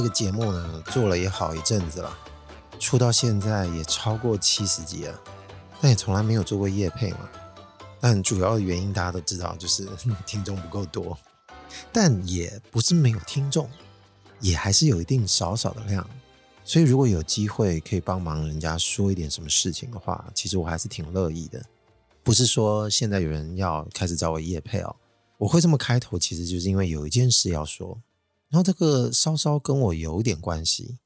这个节目呢，做了也好一阵子了，出到现在也超过七十集了，但也从来没有做过夜配嘛。但主要的原因大家都知道，就是 听众不够多。但也不是没有听众，也还是有一定少少的量。所以如果有机会可以帮忙人家说一点什么事情的话，其实我还是挺乐意的。不是说现在有人要开始找我夜配哦，我会这么开头，其实就是因为有一件事要说。然后这个稍稍跟我有点关系，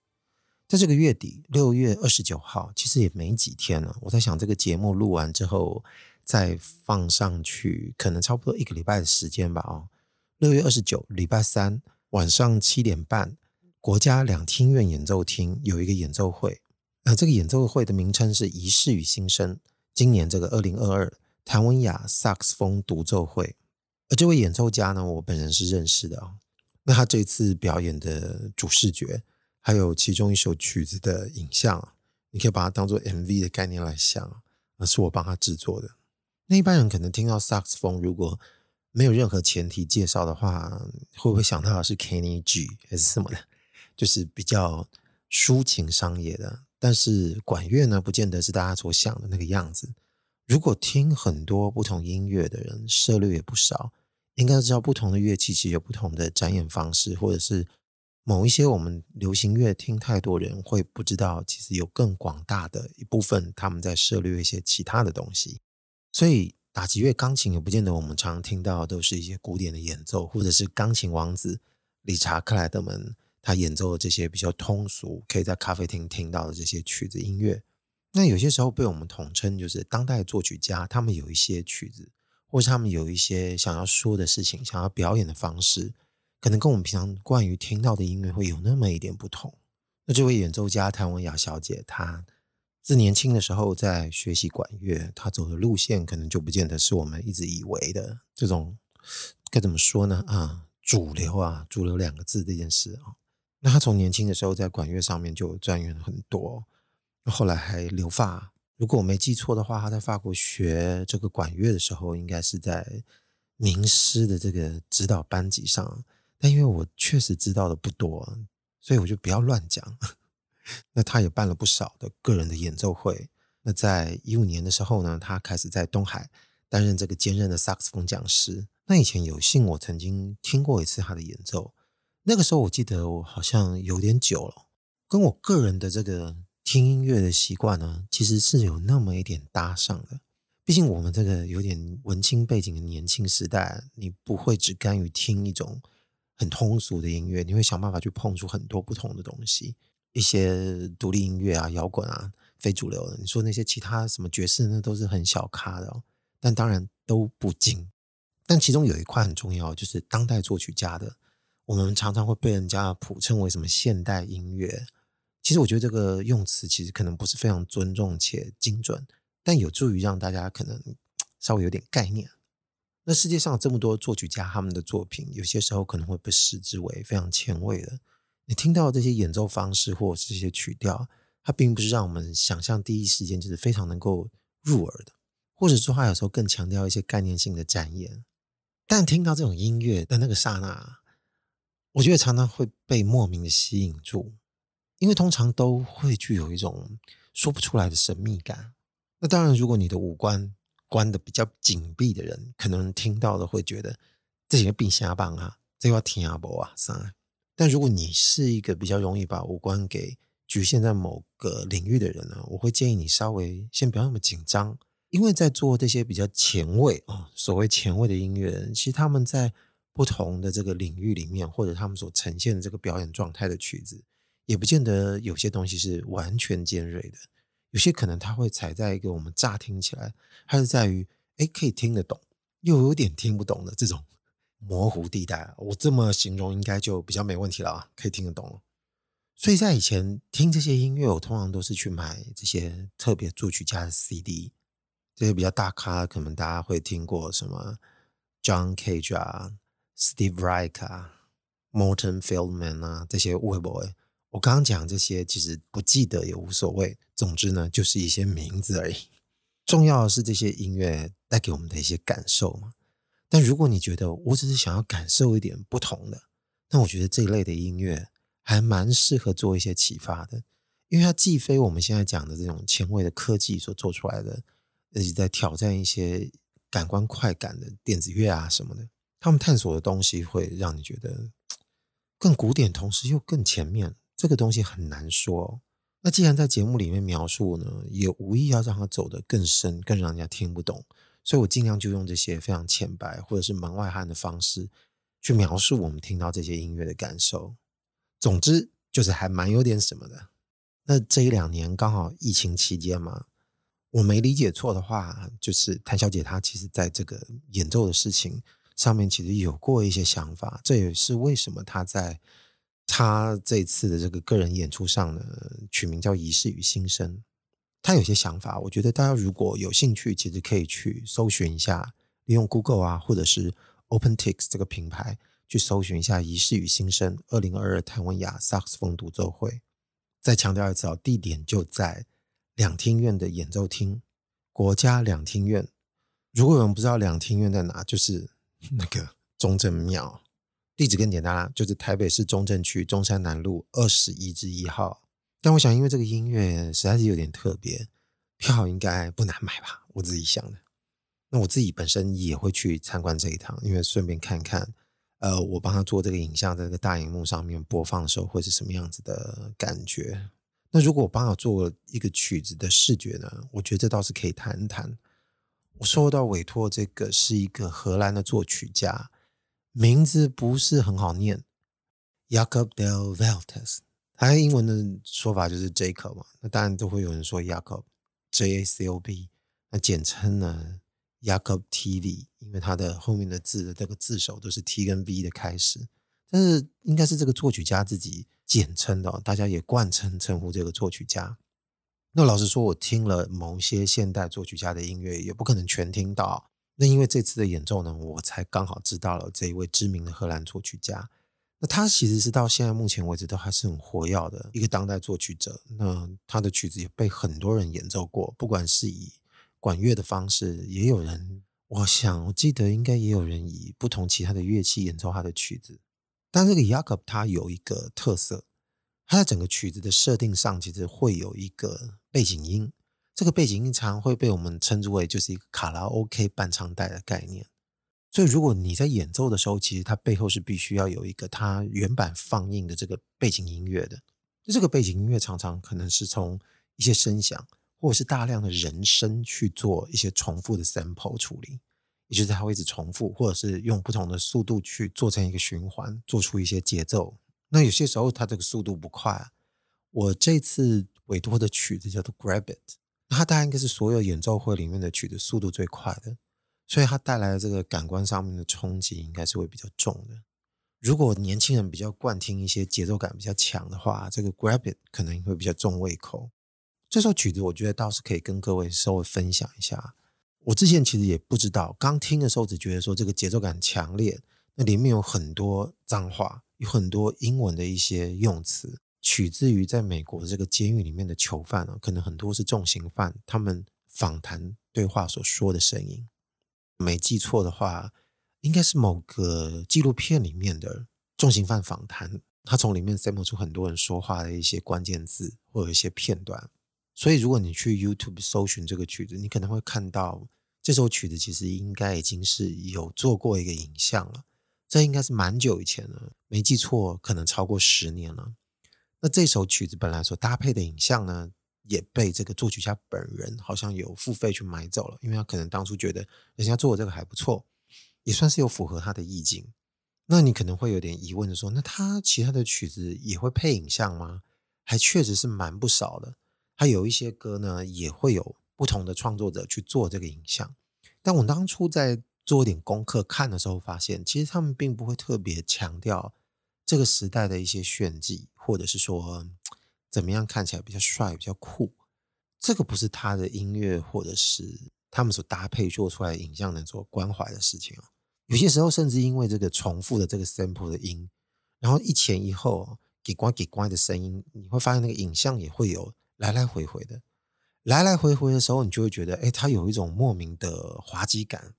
在这个月底六月二十九号，其实也没几天了。我在想，这个节目录完之后再放上去，可能差不多一个礼拜的时间吧。哦，六月二十九，礼拜三晚上七点半，国家两厅院演奏厅有一个演奏会。呃，这个演奏会的名称是《仪式与新生》，今年这个二零二二谭文雅萨克斯风独奏会。而这位演奏家呢，我本人是认识的啊。那他这次表演的主视觉，还有其中一首曲子的影像，你可以把它当做 MV 的概念来想，而是我帮他制作的。那一般人可能听到萨克斯风，如果没有任何前提介绍的话，会不会想到是 Kenny G 还是什么的？就是比较抒情商业的。但是管乐呢，不见得是大家所想的那个样子。如果听很多不同音乐的人，涉猎也不少。应该知道，不同的乐器其实有不同的展演方式，或者是某一些我们流行乐听太多人会不知道，其实有更广大的一部分他们在涉猎一些其他的东西。所以打击乐钢琴也不见得我们常听到都是一些古典的演奏，或者是钢琴王子理查克莱德门他演奏的这些比较通俗，可以在咖啡厅听到的这些曲子音乐。那有些时候被我们统称就是当代作曲家，他们有一些曲子。或是他们有一些想要说的事情，想要表演的方式，可能跟我们平常惯于听到的音乐会有那么一点不同。那这位演奏家谭文雅小姐，她自年轻的时候在学习管乐，她走的路线可能就不见得是我们一直以为的这种该怎么说呢？啊，主流啊，主流两个字这件事啊。那她从年轻的时候在管乐上面就钻研很多，后来还留发。如果我没记错的话，他在法国学这个管乐的时候，应该是在名师的这个指导班级上。但因为我确实知道的不多，所以我就不要乱讲。那他也办了不少的个人的演奏会。那在一五年的时候呢，他开始在东海担任这个兼任的萨克斯风讲师。那以前有幸我曾经听过一次他的演奏，那个时候我记得我好像有点久了，跟我个人的这个。听音乐的习惯呢，其实是有那么一点搭上的。毕竟我们这个有点文青背景的年轻时代，你不会只甘于听一种很通俗的音乐，你会想办法去碰出很多不同的东西。一些独立音乐啊、摇滚啊、非主流的，你说那些其他什么爵士，那都是很小咖的哦。但当然都不精。但其中有一块很重要，就是当代作曲家的，我们常常会被人家普称为什么现代音乐。其实我觉得这个用词其实可能不是非常尊重且精准，但有助于让大家可能稍微有点概念。那世界上这么多作曲家，他们的作品有些时候可能会被视之为非常前卫的。你听到这些演奏方式或者是这些曲调，它并不是让我们想象第一时间就是非常能够入耳的，或者说它有时候更强调一些概念性的展演。但听到这种音乐的那个刹那，我觉得常常会被莫名的吸引住。因为通常都会具有一种说不出来的神秘感。那当然，如果你的五官关得比较紧闭的人，可能听到的会觉得这些病瞎棒啊，这要听阿伯啊啥。但如果你是一个比较容易把五官给局限在某个领域的人呢，我会建议你稍微先不要那么紧张，因为在做这些比较前卫啊，所谓前卫的音乐人，其实他们在不同的这个领域里面，或者他们所呈现的这个表演状态的曲子。也不见得有些东西是完全尖锐的，有些可能它会踩在一个我们乍听起来，它是在于诶可以听得懂，又有点听不懂的这种 模糊地带。我这么形容应该就比较没问题了啊，可以听得懂了。所以在以前听这些音乐，我通常都是去买这些特别作曲家的 CD，这些比较大咖，可能大家会听过什么 John Cage 啊、Steve Reich 啊、Morton Feldman 啊这些 boy。我刚刚讲这些，其实不记得也无所谓。总之呢，就是一些名字而已。重要的是这些音乐带给我们的一些感受嘛。但如果你觉得我只是想要感受一点不同的，那我觉得这一类的音乐还蛮适合做一些启发的，因为它既非我们现在讲的这种前卫的科技所做出来的，而且在挑战一些感官快感的电子乐啊什么的，他们探索的东西会让你觉得更古典，同时又更前面。这个东西很难说。那既然在节目里面描述呢，也无意要让它走得更深，更让人家听不懂，所以我尽量就用这些非常浅白或者是门外汉的方式去描述我们听到这些音乐的感受。总之就是还蛮有点什么的。那这一两年刚好疫情期间嘛，我没理解错的话，就是谭小姐她其实在这个演奏的事情上面其实有过一些想法，这也是为什么她在。他这次的这个个人演出上呢，取名叫《仪式与新生》。他有些想法，我觉得大家如果有兴趣，其实可以去搜寻一下，利用 Google 啊，或者是 OpenTix 这个品牌去搜寻一下《仪式与新生》二零二二台湾亚萨克斯风独奏会。再强调一次啊，地点就在两厅院的演奏厅，国家两厅院。如果有人不知道两厅院在哪，就是那个中正庙。地址更简单啦，就是台北市中正区中山南路二十一之一号。但我想，因为这个音乐实在是有点特别，票应该不难买吧？我自己想的。那我自己本身也会去参观这一趟，因为顺便看看，呃，我帮他做这个影像，在这个大荧幕上面播放的时候，会是什么样子的感觉？那如果我帮他做一个曲子的视觉呢？我觉得这倒是可以谈谈。我受到委托，这个是一个荷兰的作曲家。名字不是很好念，Jacob del Veltes，他英文的说法就是 Jacob 嘛，那当然都会有人说 Jacob，J A C O B，那简称呢 Jacob T V，因为它的后面的字的这个字首都是 T 跟 V 的开始，但是应该是这个作曲家自己简称的，大家也惯称称呼这个作曲家。那老实说，我听了某些现代作曲家的音乐，也不可能全听到。那因为这次的演奏呢，我才刚好知道了这一位知名的荷兰作曲家。那他其实是到现在目前为止都还是很活跃的一个当代作曲者。那他的曲子也被很多人演奏过，不管是以管乐的方式，也有人，我想我记得应该也有人以不同其他的乐器演奏他的曲子。但这个 Jacob 他有一个特色，他在整个曲子的设定上其实会有一个背景音。这个背景音常会被我们称之为就是一个卡拉 OK 伴唱带的概念，所以如果你在演奏的时候，其实它背后是必须要有一个它原版放映的这个背景音乐的。就这个背景音乐常常可能是从一些声响或者是大量的人声去做一些重复的 sample 处理，也就是它会一直重复，或者是用不同的速度去做成一个循环，做出一些节奏。那有些时候它这个速度不快，我这次委托的曲子叫做 Grab It。它大概应该是所有演奏会里面的曲子速度最快的，所以它带来的这个感官上面的冲击应该是会比较重的。如果年轻人比较惯听一些节奏感比较强的话，这个 Grab It 可能会比较重胃口。这首曲子我觉得倒是可以跟各位稍微分享一下。我之前其实也不知道，刚听的时候只觉得说这个节奏感强烈，那里面有很多脏话，有很多英文的一些用词。取自于在美国的这个监狱里面的囚犯啊，可能很多是重刑犯，他们访谈对话所说的声音。没记错的话，应该是某个纪录片里面的重刑犯访谈，他从里面 sample 出很多人说话的一些关键字或者一些片段。所以，如果你去 YouTube 搜寻这个曲子，你可能会看到这首曲子其实应该已经是有做过一个影像了。这应该是蛮久以前了，没记错，可能超过十年了。那这首曲子本来所搭配的影像呢，也被这个作曲家本人好像有付费去买走了，因为他可能当初觉得人家做的这个还不错，也算是有符合他的意境。那你可能会有点疑问的说，那他其他的曲子也会配影像吗？还确实是蛮不少的。他有一些歌呢，也会有不同的创作者去做这个影像。但我当初在做一点功课看的时候，发现其实他们并不会特别强调这个时代的一些炫技。或者是说，怎么样看起来比较帅、比较酷，这个不是他的音乐，或者是他们所搭配做出来的影像能做关怀的事情哦。有些时候，甚至因为这个重复的这个 sample 的音，然后一前一后给关给关的声音，你会发现那个影像也会有来来回回的，来来回回的时候，你就会觉得，哎，它有一种莫名的滑稽感。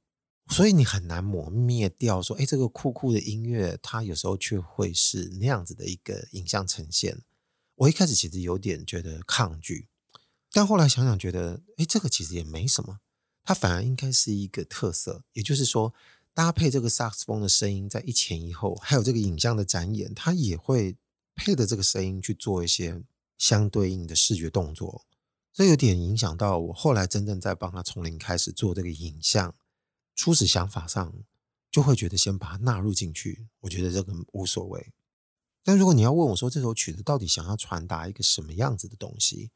所以你很难磨灭掉说，哎，这个酷酷的音乐，它有时候却会是那样子的一个影像呈现。我一开始其实有点觉得抗拒，但后来想想觉得，哎，这个其实也没什么，它反而应该是一个特色。也就是说，搭配这个萨克斯风的声音，在一前一后，还有这个影像的展演，它也会配着这个声音去做一些相对应的视觉动作。这有点影响到我后来真正在帮他从零开始做这个影像。初始想法上就会觉得先把它纳入进去，我觉得这个无所谓。但如果你要问我说，这首曲子到底想要传达一个什么样子的东西，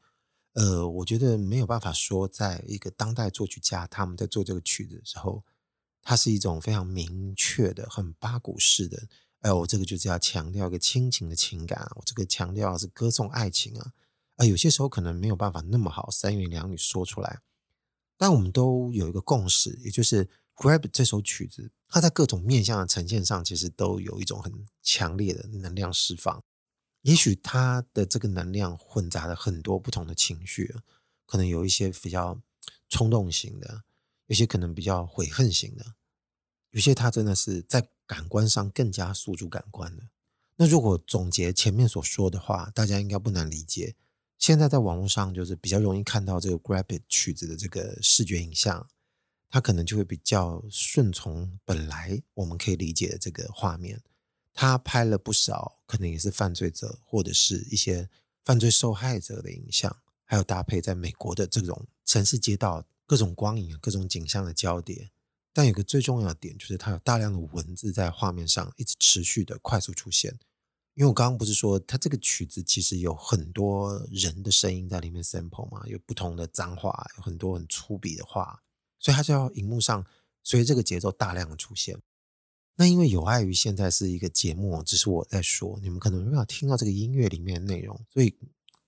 呃，我觉得没有办法说，在一个当代作曲家他们在做这个曲子的时候，它是一种非常明确的、很八股式的。哎，我这个就是要强调一个亲情的情感，我这个强调是歌颂爱情啊。啊，有些时候可能没有办法那么好三言两语说出来，但我们都有一个共识，也就是。Grab 这首曲子，它在各种面向的呈现上，其实都有一种很强烈的能量释放。也许它的这个能量混杂了很多不同的情绪，可能有一些比较冲动型的，有些可能比较悔恨型的，有些它真的是在感官上更加诉诸感官的。那如果总结前面所说的话，大家应该不难理解。现在在网络上就是比较容易看到这个 Grab 曲子的这个视觉影像。他可能就会比较顺从本来我们可以理解的这个画面。他拍了不少，可能也是犯罪者或者是一些犯罪受害者的影像，还有搭配在美国的这种城市街道各种光影、各种景象的交叠。但有个最重要的点，就是它有大量的文字在画面上一直持续的快速出现。因为我刚刚不是说，它这个曲子其实有很多人的声音在里面 sample 嘛，有不同的脏话，有很多很粗鄙的话。所以它就要荧幕上随着这个节奏大量的出现。那因为有碍于现在是一个节目，只是我在说，你们可能没有听到这个音乐里面的内容，所以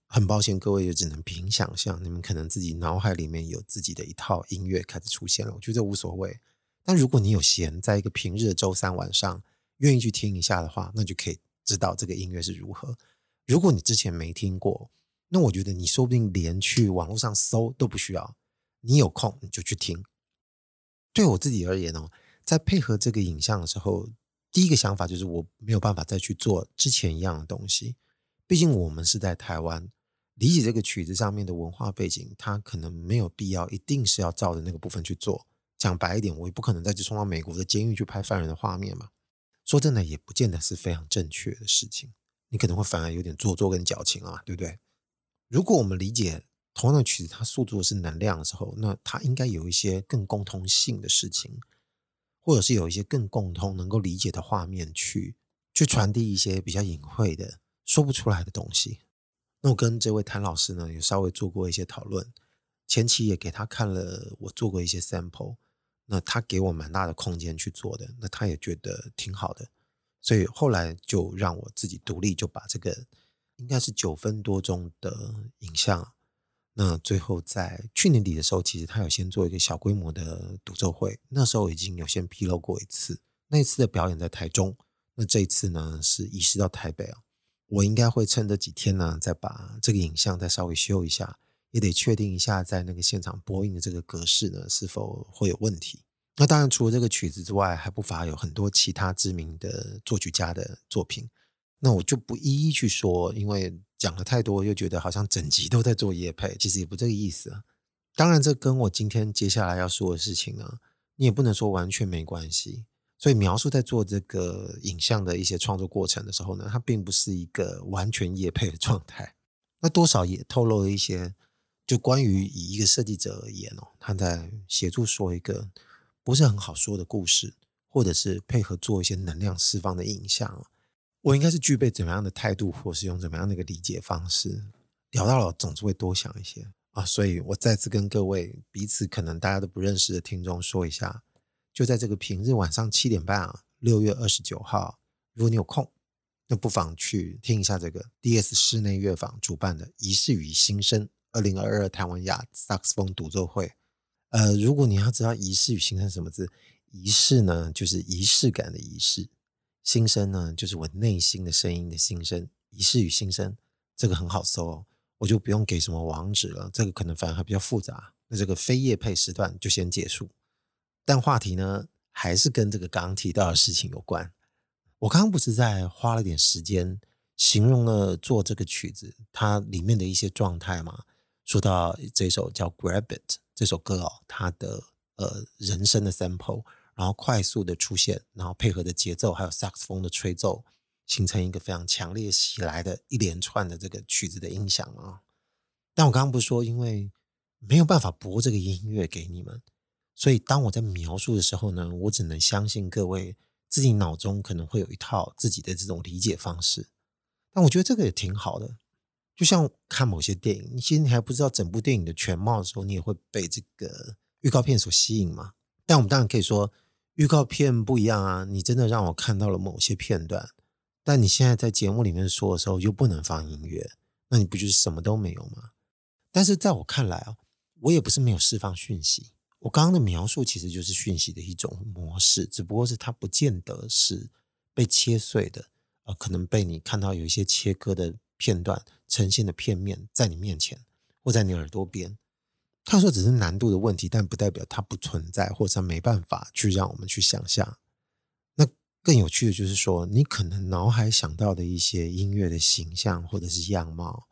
很抱歉，各位也只能凭想象。你们可能自己脑海里面有自己的一套音乐开始出现了，我觉得无所谓。但如果你有闲，在一个平日的周三晚上愿意去听一下的话，那就可以知道这个音乐是如何。如果你之前没听过，那我觉得你说不定连去网络上搜都不需要。你有空你就去听。对我自己而言哦，在配合这个影像的时候，第一个想法就是我没有办法再去做之前一样的东西。毕竟我们是在台湾，理解这个曲子上面的文化背景，它可能没有必要一定是要照着那个部分去做。讲白一点，我也不可能再去冲到美国的监狱去拍犯人的画面嘛。说真的，也不见得是非常正确的事情。你可能会反而有点做作跟矫情啊，对不对？如果我们理解。同样的曲子，它诉诸的是能量的时候，那它应该有一些更共通性的事情，或者是有一些更共通、能够理解的画面去去传递一些比较隐晦的、说不出来的东西。那我跟这位谭老师呢，有稍微做过一些讨论，前期也给他看了我做过一些 sample，那他给我蛮大的空间去做的，那他也觉得挺好的，所以后来就让我自己独立就把这个应该是九分多钟的影像。那最后在去年底的时候，其实他有先做一个小规模的独奏会，那时候已经有先披露过一次。那一次的表演在台中，那这一次呢是移师到台北啊。我应该会趁这几天呢，再把这个影像再稍微修一下，也得确定一下在那个现场播映的这个格式呢是否会有问题。那当然，除了这个曲子之外，还不乏有很多其他知名的作曲家的作品。那我就不一一去说，因为。讲了太多，又觉得好像整集都在做业配，其实也不这个意思啊。当然，这跟我今天接下来要说的事情呢，你也不能说完全没关系。所以描述在做这个影像的一些创作过程的时候呢，它并不是一个完全业配的状态。那多少也透露了一些，就关于以一个设计者而言哦，他在协助说一个不是很好说的故事，或者是配合做一些能量释放的影像。我应该是具备怎么样的态度，或是用怎么样的一个理解方式？聊到了，总是会多想一些啊。所以我再次跟各位彼此可能大家都不认识的听众说一下，就在这个平日晚上七点半啊，六月二十九号，如果你有空，那不妨去听一下这个 DS 室内乐坊主办的《仪式与新声》二零二二台湾亚萨克斯风独奏会。呃，如果你要知道“仪式与新声”什么字，仪式呢，就是仪式感的仪式。新声呢，就是我内心的声音的心声，仪式与新声，这个很好搜，我就不用给什么网址了，这个可能反而还比较复杂。那这个非业配时段就先结束。但话题呢，还是跟这个刚刚提到的事情有关。我刚刚不是在花了点时间形容了做这个曲子它里面的一些状态吗？说到这首叫《Grab It》这首歌哦，它的呃人声的 sample，然后快速的出现，然后配合的节奏，还有萨克斯风的吹奏，形成一个非常强烈袭来的一连串的这个曲子的音响啊。但我刚刚不是说，因为没有办法播这个音乐给你们，所以当我在描述的时候呢，我只能相信各位自己脑中可能会有一套自己的这种理解方式。但我觉得这个也挺好的，就像看某些电影，你其实你还不知道整部电影的全貌的时候，你也会被这个预告片所吸引嘛。但我们当然可以说，预告片不一样啊，你真的让我看到了某些片段，但你现在在节目里面说的时候又不能放音乐，那你不就是什么都没有吗？但是在我看来啊，我也不是没有释放讯息。我刚刚的描述其实就是讯息的一种模式，只不过是它不见得是被切碎的，呃，可能被你看到有一些切割的片段呈现的片面在你面前或在你耳朵边。他说只是难度的问题，但不代表它不存在，或者它没办法去让我们去想象。那更有趣的就是说，你可能脑海想到的一些音乐的形象或者是样貌。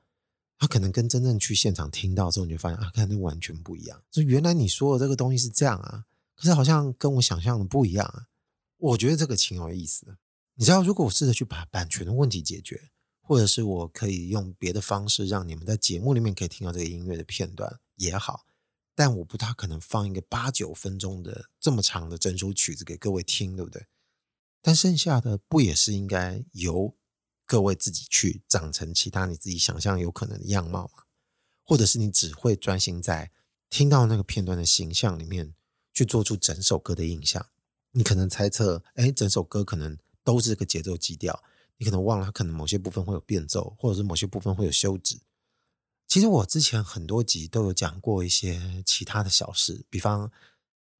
他可能跟真正去现场听到之后，你就发现啊，看那完全不一样。就原来你说的这个东西是这样啊，可是好像跟我想象的不一样啊。我觉得这个挺有意思的。你知道，如果我试着去把版权的问题解决，或者是我可以用别的方式让你们在节目里面可以听到这个音乐的片段也好，但我不大可能放一个八九分钟的这么长的整首曲子给各位听，对不对？但剩下的不也是应该由各位自己去长成其他你自己想象有可能的样貌吗？或者是你只会专心在听到那个片段的形象里面去做出整首歌的印象？你可能猜测，哎，整首歌可能都是个节奏基调，你可能忘了它可能某些部分会有变奏，或者是某些部分会有休止。其实我之前很多集都有讲过一些其他的小事，比方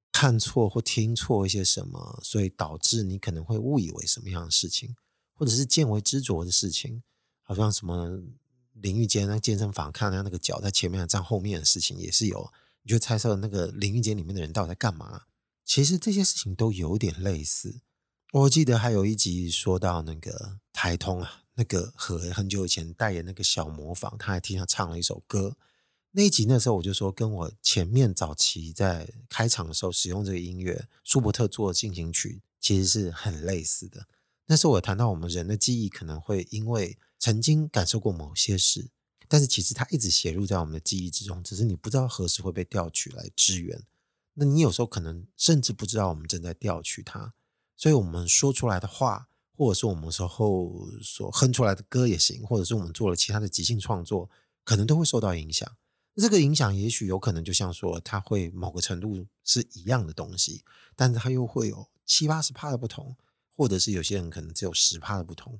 看错或听错一些什么，所以导致你可能会误以为什么样的事情。或者是见微知著的事情，好像什么淋浴间那健身房看到那个脚在前面站后面的事情也是有，你就猜测那个淋浴间里面的人到底在干嘛？其实这些事情都有点类似。我记得还有一集说到那个台通啊，那个和很久以前代言那个小模仿，他还替他唱了一首歌。那一集那时候我就说，跟我前面早期在开场的时候使用这个音乐，舒伯特做的进行曲，其实是很类似的。但是我谈到我们人的记忆可能会因为曾经感受过某些事，但是其实它一直写入在我们的记忆之中，只是你不知道何时会被调取来支援。那你有时候可能甚至不知道我们正在调取它，所以我们说出来的话，或者是我们时候所哼出来的歌也行，或者是我们做了其他的即兴创作，可能都会受到影响。这个影响也许有可能就像说，它会某个程度是一样的东西，但是它又会有七八十趴的不同。或者是有些人可能只有十趴的不同，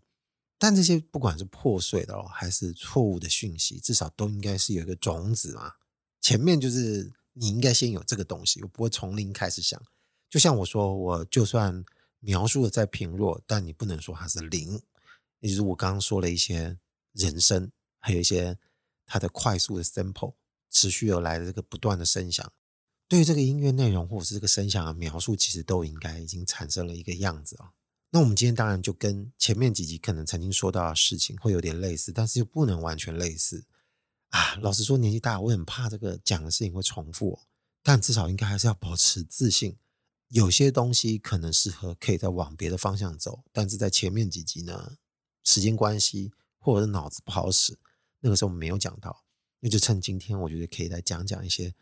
但这些不管是破碎的，还是错误的讯息，至少都应该是有一个种子嘛。前面就是你应该先有这个东西，我不会从零开始想。就像我说，我就算描述的再平弱，但你不能说它是零。也就是我刚刚说了一些人声，还有一些它的快速的 sample，持续而来的这个不断的声响，对于这个音乐内容或者是这个声响的描述，其实都应该已经产生了一个样子啊。那我们今天当然就跟前面几集可能曾经说到的事情会有点类似，但是又不能完全类似啊。老实说，年纪大，我很怕这个讲的事情会重复，但至少应该还是要保持自信。有些东西可能适合可以再往别的方向走，但是在前面几集呢，时间关系或者是脑子不好使，那个时候没有讲到，那就趁今天，我觉得可以来讲讲一些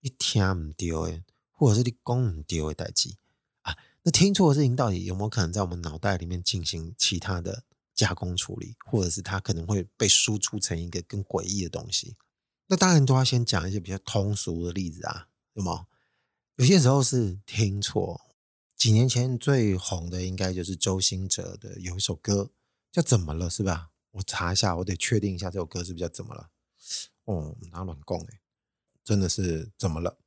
你听不到的，或者是你讲不到的代志。那听错的事情到底有没有可能在我们脑袋里面进行其他的加工处理，或者是它可能会被输出成一个更诡异的东西？那当然都要先讲一些比较通俗的例子啊，有没有？有些时候是听错。几年前最红的应该就是周兴哲的有一首歌叫《怎么了》，是吧？我查一下，我得确定一下这首歌是不是叫《怎么了》。哦，拿卵供哎，真的是怎么了？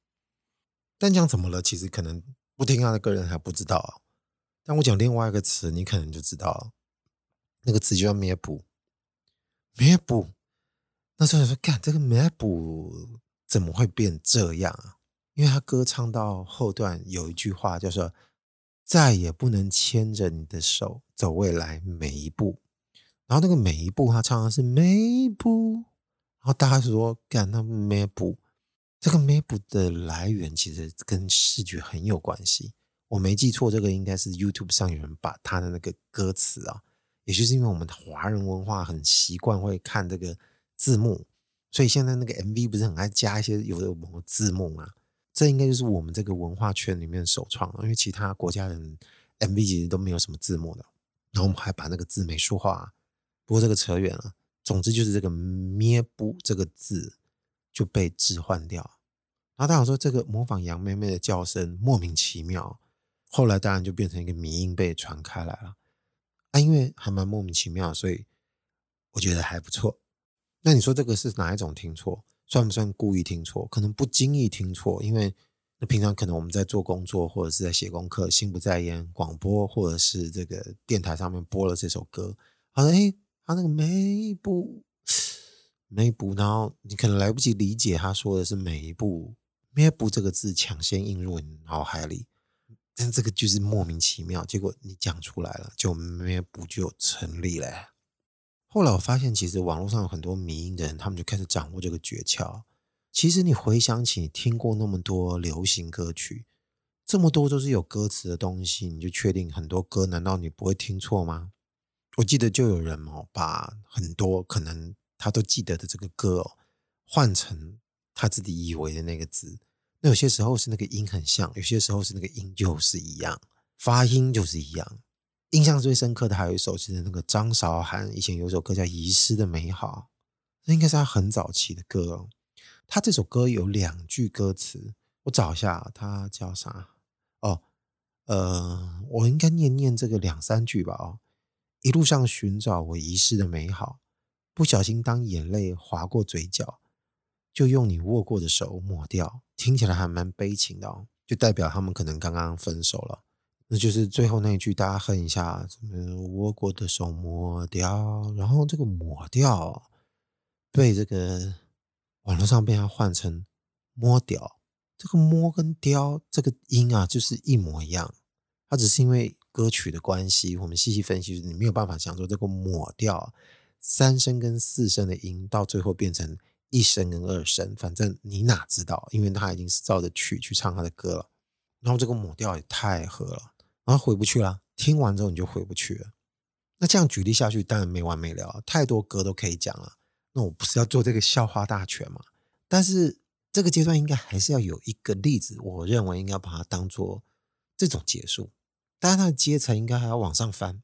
但讲怎么了，其实可能。不听他的歌人还不知道，但我讲另外一个词，你可能就知道了。那个词就叫弥补，弥补。那时候说，干这个弥补怎么会变这样啊？因为他歌唱到后段有一句话叫做“再也不能牵着你的手走未来每一步”，然后那个每一步他唱的是每一步，然后大家说干那每步，这个每步的来源其实跟视觉很有关系。我没记错，这个应该是 YouTube 上有人把他的那个歌词啊，也就是因为我们华人文化很习惯会看这个字幕，所以现在那个 MV 不是很爱加一些有的某字幕啊。这应该就是我们这个文化圈里面首创了，因为其他国家人 MV 其实都没有什么字幕的，然后我们还把那个字美术化。不过这个扯远了，总之就是这个“咩不”这个字就被置换掉。然后大家说这个模仿杨妹妹的叫声莫名其妙，后来当然就变成一个迷音被传开来了。啊，因为还蛮莫名其妙，所以我觉得还不错。那你说这个是哪一种听错？算不算故意听错？可能不经意听错，因为那平常可能我们在做工作或者是在写功课，心不在焉，广播或者是这个电台上面播了这首歌，好像诶，他那个每一步，每一步，然后你可能来不及理解他说的是每一步，每一步这个字抢先映入你脑海里，但这个就是莫名其妙，结果你讲出来了，就每一步就成立了。后来我发现，其实网络上有很多迷音的人，他们就开始掌握这个诀窍。其实你回想起你听过那么多流行歌曲，这么多都是有歌词的东西，你就确定很多歌，难道你不会听错吗？我记得就有人哦，把很多可能他都记得的这个歌哦，换成他自己以为的那个字。那有些时候是那个音很像，有些时候是那个音就是一样，发音就是一样。印象最深刻的还有一首是那个张韶涵以前有首歌叫《遗失的美好》，那应该是他很早期的歌哦。他这首歌有两句歌词，我找一下，他叫啥？哦，呃，我应该念念这个两三句吧。哦，一路上寻找我遗失的美好，不小心当眼泪划过嘴角，就用你握过的手抹掉。听起来还蛮悲情的哦，就代表他们可能刚刚分手了。那就是最后那一句，大家哼一下，什么握过的手抹掉，然后这个抹掉被这个网络上被它换成摸掉，这个摸跟雕这个音啊，就是一模一样。它只是因为歌曲的关系，我们细细分析，你没有办法想说这个抹掉三声跟四声的音，到最后变成一声跟二声，反正你哪知道？因为他已经是照着曲去唱他的歌了，然后这个抹掉也太合了。然后回不去了，听完之后你就回不去了。那这样举例下去，当然没完没了，太多歌都可以讲了。那我不是要做这个笑话大全吗？但是这个阶段应该还是要有一个例子，我认为应该把它当做这种结束。当然，它的阶层应该还要往上翻，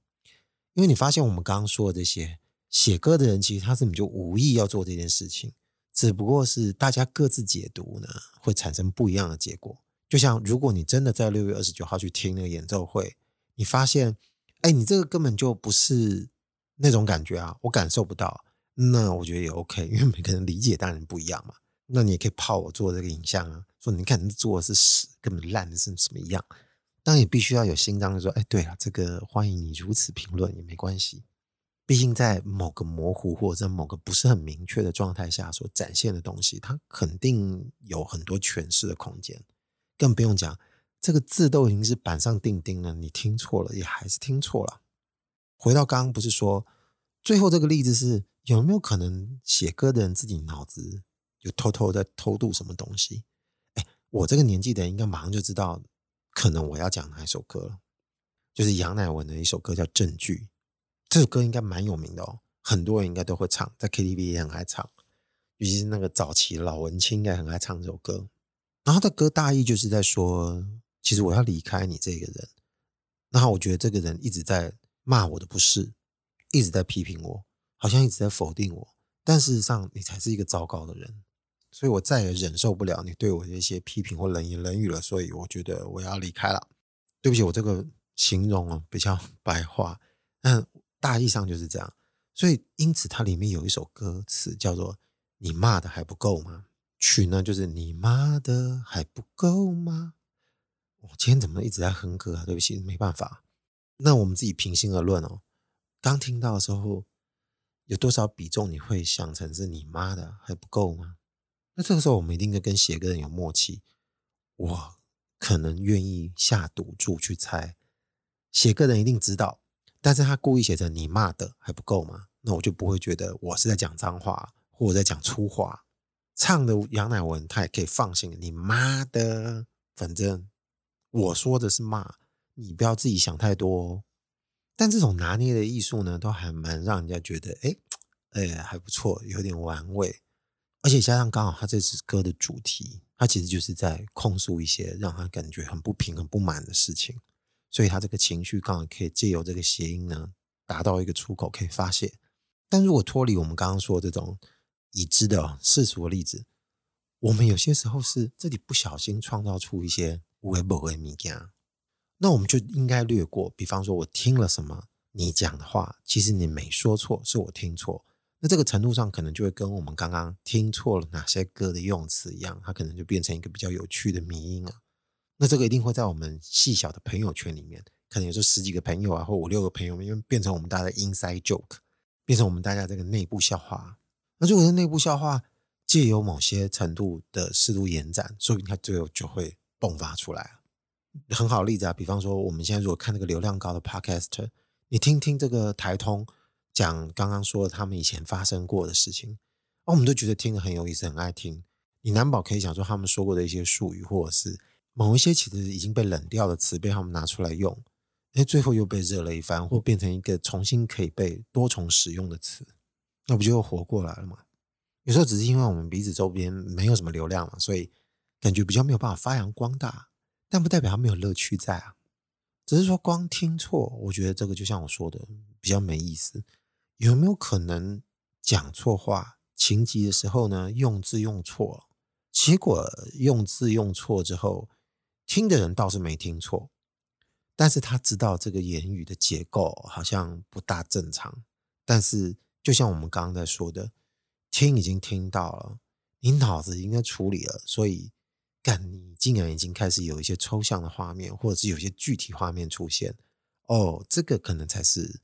因为你发现我们刚刚说的这些写歌的人，其实他根本就无意要做这件事情，只不过是大家各自解读呢，会产生不一样的结果。就像如果你真的在六月二十九号去听那个演奏会，你发现，哎，你这个根本就不是那种感觉啊，我感受不到。那我觉得也 OK，因为每个人理解当然不一样嘛。那你也可以泡我做这个影像啊，说你看你做的是屎，根本烂的是什么样。当然也必须要有心脏，就说，哎，对啊，这个欢迎你如此评论也没关系。毕竟在某个模糊或者在某个不是很明确的状态下所展现的东西，它肯定有很多诠释的空间。更不用讲，这个字都已经是板上钉钉了，你听错了也还是听错了。回到刚刚，不是说最后这个例子是有没有可能写歌的人自己脑子就偷偷在偷渡什么东西？哎，我这个年纪的人应该马上就知道，可能我要讲哪一首歌了，就是杨乃文的一首歌叫《证据》，这首歌应该蛮有名的哦，很多人应该都会唱，在 KTV 也很爱唱，尤其是那个早期老文青应该很爱唱这首歌。然后他的歌大意就是在说，其实我要离开你这个人。然后我觉得这个人一直在骂我的不是，一直在批评我，好像一直在否定我。但事实上，你才是一个糟糕的人。所以我再也忍受不了你对我的一些批评或冷言冷语了。所以我觉得我要离开了。对不起，我这个形容啊比较 白话，但大意上就是这样。所以因此，它里面有一首歌词叫做“你骂的还不够吗？”曲呢，就是你妈的还不够吗？我今天怎么一直在哼歌啊？对不起，没办法。那我们自己平心而论哦。刚听到的时候，有多少比重你会想成是你妈的还不够吗？那这个时候，我们一定跟写歌人有默契。我可能愿意下赌注去猜。写歌人一定知道，但是他故意写成你妈的还不够吗？那我就不会觉得我是在讲脏话，或者在讲粗话。唱的杨乃文，他也可以放心，你妈的，反正我说的是骂，你不要自己想太多哦。但这种拿捏的艺术呢，都还蛮让人家觉得，哎，哎，还不错，有点玩味。而且加上刚好他这支歌的主题，他其实就是在控诉一些让他感觉很不平、很不满的事情，所以他这个情绪刚好可以借由这个谐音呢，达到一个出口可以发泄。但如果脱离我们刚刚说的这种已知的世俗的例子，我们有些时候是自己不小心创造出一些微博的物件。那我们就应该略过，比方说我听了什么你讲的话，其实你没说错，是我听错。那这个程度上可能就会跟我们刚刚听错了哪些歌的用词一样，它可能就变成一个比较有趣的迷音啊。那这个一定会在我们细小的朋友圈里面，可能有时候十几个朋友啊，或五六个朋友，因为变成我们大家的 inside joke，变成我们大家这个内部笑话。那如果是内部笑话，借由某些程度的适度延展，说不定它最后就会迸发出来。很好例子啊，比方说我们现在如果看那个流量高的 Podcast，你听听这个台通讲刚刚说他们以前发生过的事情，哦，我们都觉得听得很有意思，很爱听。你难保可以想说他们说过的一些术语，或者是某一些其实已经被冷掉的词，被他们拿出来用，哎，最后又被热了一番，或变成一个重新可以被多重使用的词，那不就又活过来了吗？有时候只是因为我们鼻子周边没有什么流量嘛，所以感觉比较没有办法发扬光大。但不代表他没有乐趣在啊，只是说光听错，我觉得这个就像我说的比较没意思。有没有可能讲错话，情急的时候呢，用字用错，结果用字用错之后，听的人倒是没听错，但是他知道这个言语的结构好像不大正常。但是就像我们刚刚在说的，听已经听到了，你脑子应该处理了，所以。干，你竟然已经开始有一些抽象的画面，或者是有些具体画面出现哦，这个可能才是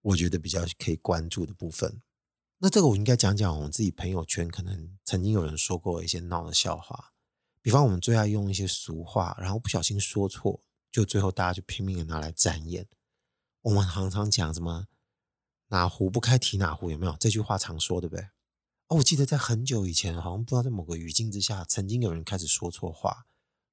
我觉得比较可以关注的部分。那这个我应该讲讲我们自己朋友圈，可能曾经有人说过一些闹的笑话，比方我们最爱用一些俗话，然后不小心说错，就最后大家就拼命的拿来展演。我们常常讲什么“哪壶不开提哪壶”，有没有？这句话常说，对不对？哦，我记得在很久以前，好像不知道在某个语境之下，曾经有人开始说错话，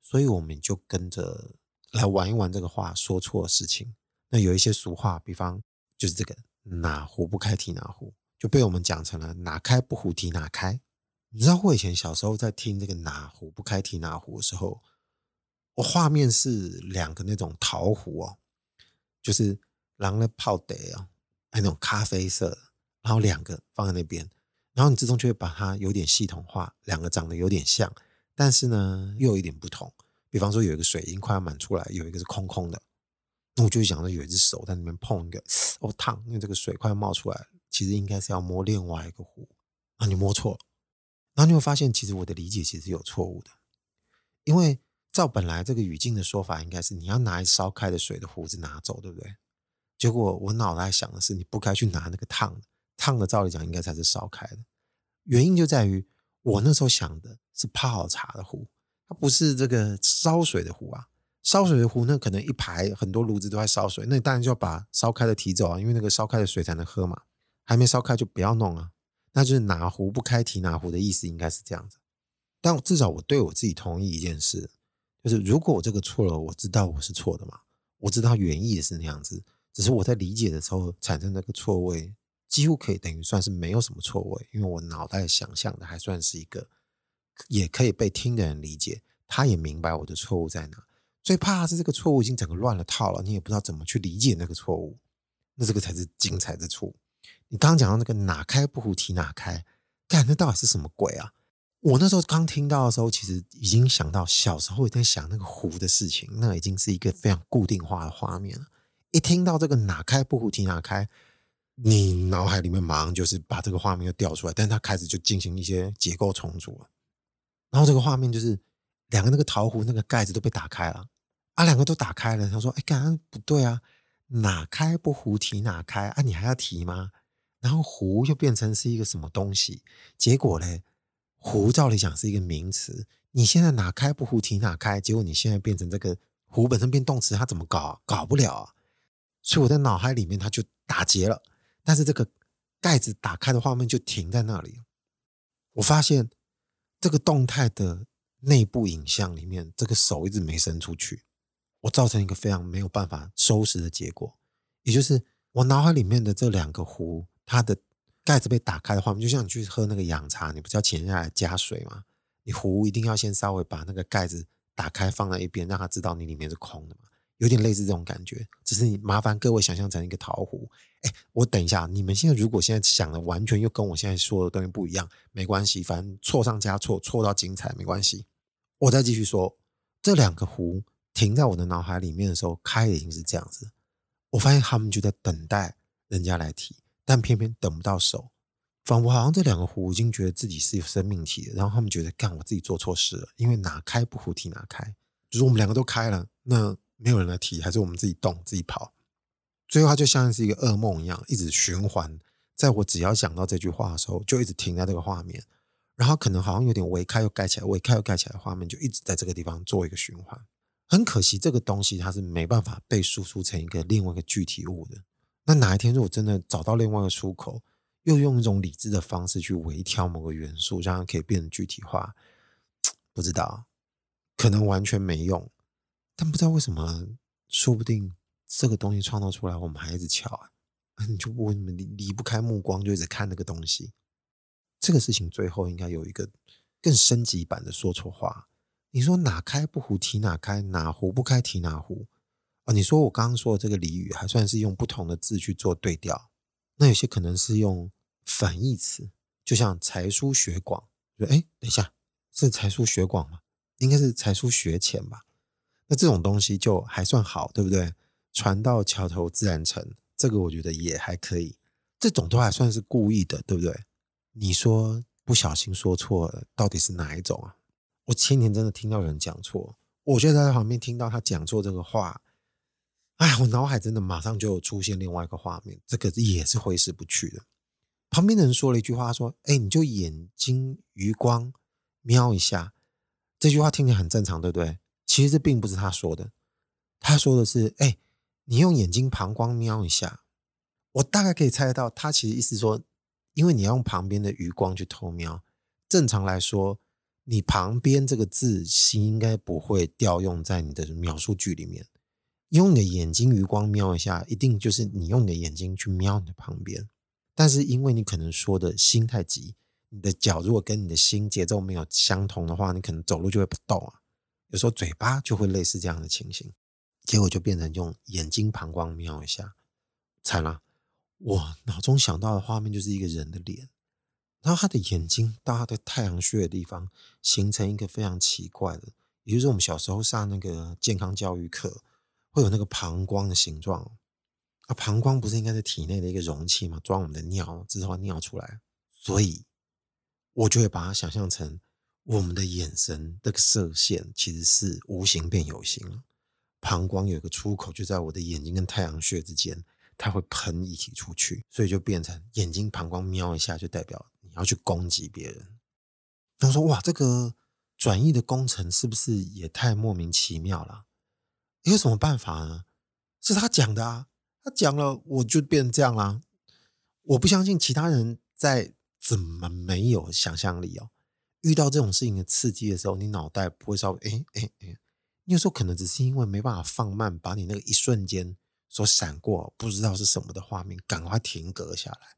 所以我们就跟着来玩一玩这个话说错的事情。那有一些俗话，比方就是这个“哪壶不开提哪壶”，就被我们讲成了“哪开不壶提哪开”。你知道我以前小时候在听这个“哪壶不开提哪壶”的时候，我画面是两个那种陶壶哦，就是狼的泡得哦，那种咖啡色，然后两个放在那边。然后你自动就会把它有点系统化，两个长得有点像，但是呢又有一点不同。比方说有一个水已经快要满出来，有一个是空空的，那我就想着有一只手在那边碰一个，哦烫，因为这个水快要冒出来，其实应该是要摸另外一个壶，啊你摸错了，然后你会发现其实我的理解其实有错误的，因为照本来这个语境的说法应该是你要拿烧开的水的壶子拿走，对不对？结果我脑袋想的是你不该去拿那个烫的，烫的照理讲应该才是烧开的。原因就在于我那时候想的是泡好茶的壶，它不是这个烧水的壶啊。烧水的壶那可能一排很多炉子都在烧水，那你当然就要把烧开的提走啊，因为那个烧开的水才能喝嘛。还没烧开就不要弄啊。那就是哪壶不开提哪壶的意思，应该是这样子。但至少我对我自己同意一件事，就是如果我这个错了，我知道我是错的嘛，我知道原意是那样子，只是我在理解的时候产生那个错位。几乎可以等于算是没有什么错位，因为我脑袋想象的还算是一个，也可以被听的人理解，他也明白我的错误在哪。最怕的是这个错误已经整个乱了套了，你也不知道怎么去理解那个错误，那这个才是精彩之处。你刚刚讲到那个哪开不壶提哪开，干，那到底是什么鬼啊？我那时候刚听到的时候，其实已经想到小时候在想那个壶的事情，那已经是一个非常固定化的画面了。一听到这个哪开不壶提哪开。你脑海里面马上就是把这个画面又调出来，但是他开始就进行一些结构重组了。然后这个画面就是两个那个陶壶那个盖子都被打开了，啊，两个都打开了。他说：“哎，刚刚不对啊，哪开不壶提哪开啊？你还要提吗？”然后壶又变成是一个什么东西？结果呢，壶照理讲是一个名词，你现在哪开不胡提哪开，结果你现在变成这个壶本身变动词，它怎么搞？搞不了啊！所以我在脑海里面它就打结了，但是这个盖子打开的画面就停在那里。我发现这个动态的内部影像里面，这个手一直没伸出去，我造成一个非常没有办法收拾的结果，也就是我脑海里面的这两个壶，它的盖子被打开的画面，就像你去喝那个洋茶，你不是要潜下来加水吗？你壶一定要先稍微把那个盖子打开放在一边，让他知道你里面是空的嘛。有点类似这种感觉，只是你麻烦各位想象成一个桃壶。哎，我等一下，你们现在如果现在想的完全又跟我现在说的东西不一样，没关系，反正错上加错，错到精彩没关系。我再继续说，这两个壶停在我的脑海里面的时候，开已经是这样子。我发现他们就在等待人家来提，但偏偏等不到手，仿佛好像这两个壶已经觉得自己是有生命体的，然后他们觉得干我自己做错事了，因为哪开不胡提哪开，就是我们两个都开了，那。没有人来提，还是我们自己动自己跑，最后它就像是一个噩梦一样，一直循环。在我只要想到这句话的时候，就一直停在这个画面，然后可能好像有点微开又盖起来，微开又盖起来的画面，就一直在这个地方做一个循环。很可惜，这个东西它是没办法被输出成一个另外一个具体物的。那哪一天如果真的找到另外一个出口，又用一种理智的方式去微调某个元素，让它可以变得具体化，不知道，可能完全没用。但不知道为什么，说不定这个东西创造出来，我们还一直瞧啊，你就为什么离离不开目光，就一直看那个东西。这个事情最后应该有一个更升级版的说错话。你说哪开不胡提哪开，哪壶不开提哪壶。啊，你说我刚刚说的这个俚语，还算是用不同的字去做对调。那有些可能是用反义词，就像才疏学广。说哎，等一下，是才疏学广吗？应该是才疏学浅吧。那这种东西就还算好，对不对？船到桥头自然成，这个我觉得也还可以。这种都还算是故意的，对不对？你说不小心说错了，到底是哪一种啊？我前年真的听到有人讲错，我就在旁边听到他讲错这个话，哎，我脑海真的马上就出现另外一个画面，这个也是挥之不去的。旁边的人说了一句话，说：“哎，你就眼睛余光瞄一下。”这句话听起来很正常，对不对？其实这并不是他说的，他说的是：“哎，你用眼睛旁光瞄一下。”我大概可以猜得到，他其实意思说，因为你要用旁边的余光去偷瞄。正常来说，你旁边这个字形应该不会调用在你的描述句里面。用你的眼睛余光瞄一下，一定就是你用你的眼睛去瞄你的旁边。但是因为你可能说的心太急，你的脚如果跟你的心节奏没有相同的话，你可能走路就会不动啊。有时候嘴巴就会类似这样的情形，结果就变成用眼睛膀胱瞄一下，惨了！我脑中想到的画面就是一个人的脸，然后他的眼睛到他的太阳穴的地方形成一个非常奇怪的，也就是我们小时候上那个健康教育课会有那个膀胱的形状啊，膀胱不是应该是体内的一个容器吗？装我们的尿之后尿出来，所以我就会把它想象成。我们的眼神这个射线其实是无形变有形。膀胱有个出口，就在我的眼睛跟太阳穴之间，它会喷一起出去，所以就变成眼睛膀胱瞄一下，就代表你要去攻击别人。他说：“哇，这个转移的工程是不是也太莫名其妙了？有什么办法呢？是他讲的啊，他讲了，我就变成这样啦。我不相信其他人在怎么没有想象力哦。”遇到这种事情的刺激的时候，你脑袋不会稍微哎哎哎，你有时候可能只是因为没办法放慢，把你那个一瞬间所闪过不知道是什么的画面赶快停格下来。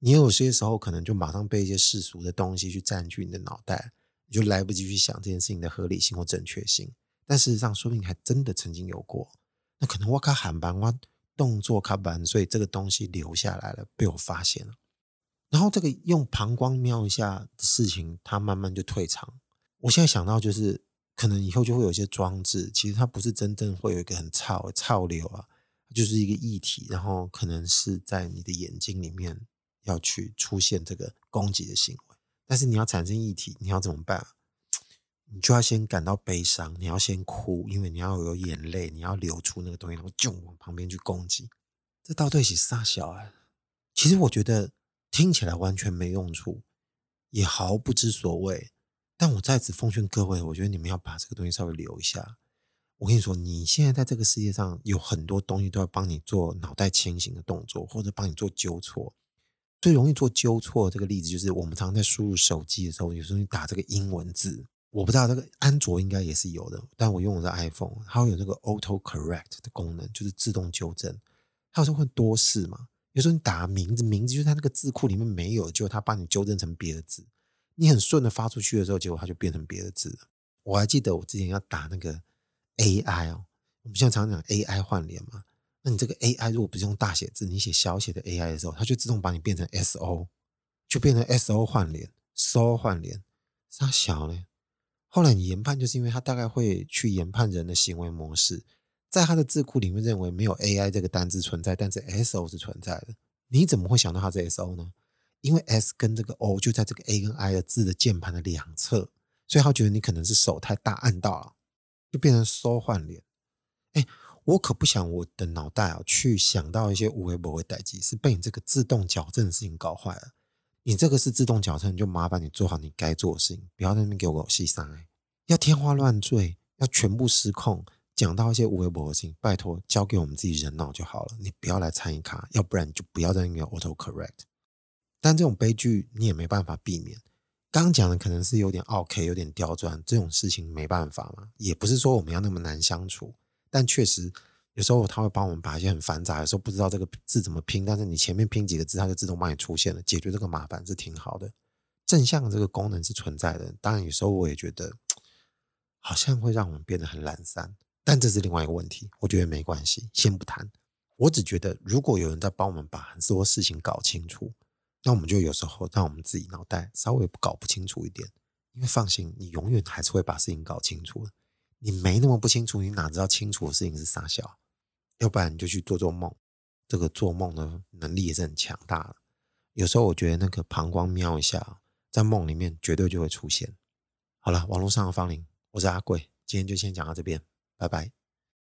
你有些时候可能就马上被一些世俗的东西去占据你的脑袋，你就来不及去想这件事情的合理性或正确性。但事实上，说不定还真的曾经有过。那可能我卡喊板，我动作卡板，所以这个东西留下来了，被我发现了。然后这个用膀胱瞄一下的事情，它慢慢就退场。我现在想到就是，可能以后就会有一些装置，其实它不是真正会有一个很操操流啊，就是一个液体，然后可能是在你的眼睛里面要去出现这个攻击的行为。但是你要产生液体，你要怎么办？你就要先感到悲伤，你要先哭，因为你要有眼泪，你要流出那个东西，然后就往旁边去攻击。这到底是啥小啊？其实我觉得。听起来完全没用处，也毫不知所谓。但我在此奉劝各位，我觉得你们要把这个东西稍微留一下。我跟你说，你现在在这个世界上有很多东西都要帮你做脑袋清醒的动作，或者帮你做纠错。最容易做纠错这个例子就是，我们常在输入手机的时候，有时候你打这个英文字，我不知道这个安卓应该也是有的，但我用的是 iPhone，它会有那个 Auto Correct 的功能，就是自动纠正。它有时候会多事嘛，有时候你打名字，名字就是它那个字库里面没有，结果它帮你纠正成别的字，你很顺的发出去的时候，结果它就变成别的字了。我还记得我之前要打那个 AI 哦，我们现在常常讲 AI 换脸嘛。那你这个 AI 如果不是用大写字，你写小写的 AI 的时候，它就自动把你变成 SO，就变成 SO 换脸，SO 换脸，啥小呢？后来你研判，就是因为它大概会去研判人的行为模式，在他的字库里面认为没有 AI 这个单字存在，但是 SO 是存在的。你怎么会想到它是 SO 呢？因为 S 跟这个 O 就在这个 A 跟 I 的字的键盘的两侧，所以他觉得你可能是手太大按到了，就变成 SO 换脸。哎。我可不想我的脑袋啊，去想到一些无微不微代志，是被你这个自动矫正的事情搞坏了。你这个是自动矫正，就麻烦你做好你该做的事情，不要在那边给我细塞，要天花乱坠，要全部失控，讲到一些无微不微的事情，拜托交给我们自己人脑就好了，你不要来参与卡，要不然你就不要在那边 auto correct。但这种悲剧你也没办法避免。刚讲的可能是有点 OK，有点刁钻，这种事情没办法嘛，也不是说我们要那么难相处。但确实，有时候他会帮我们把一些很繁杂，有时候不知道这个字怎么拼，但是你前面拼几个字，它就自动帮你出现了，解决这个麻烦是挺好的。正向这个功能是存在的，当然有时候我也觉得好像会让我们变得很懒散，但这是另外一个问题，我觉得没关系，先不谈。我只觉得如果有人在帮我们把很多事情搞清楚，那我们就有时候让我们自己脑袋稍微搞不清楚一点，因为放心，你永远还是会把事情搞清楚的。你没那么不清楚，你哪知道清楚的事情是啥小？要不然你就去做做梦，这个做梦的能力也是很强大的。有时候我觉得那个膀胱瞄一下，在梦里面绝对就会出现。好了，网络上的芳邻，我是阿贵，今天就先讲到这边，拜拜。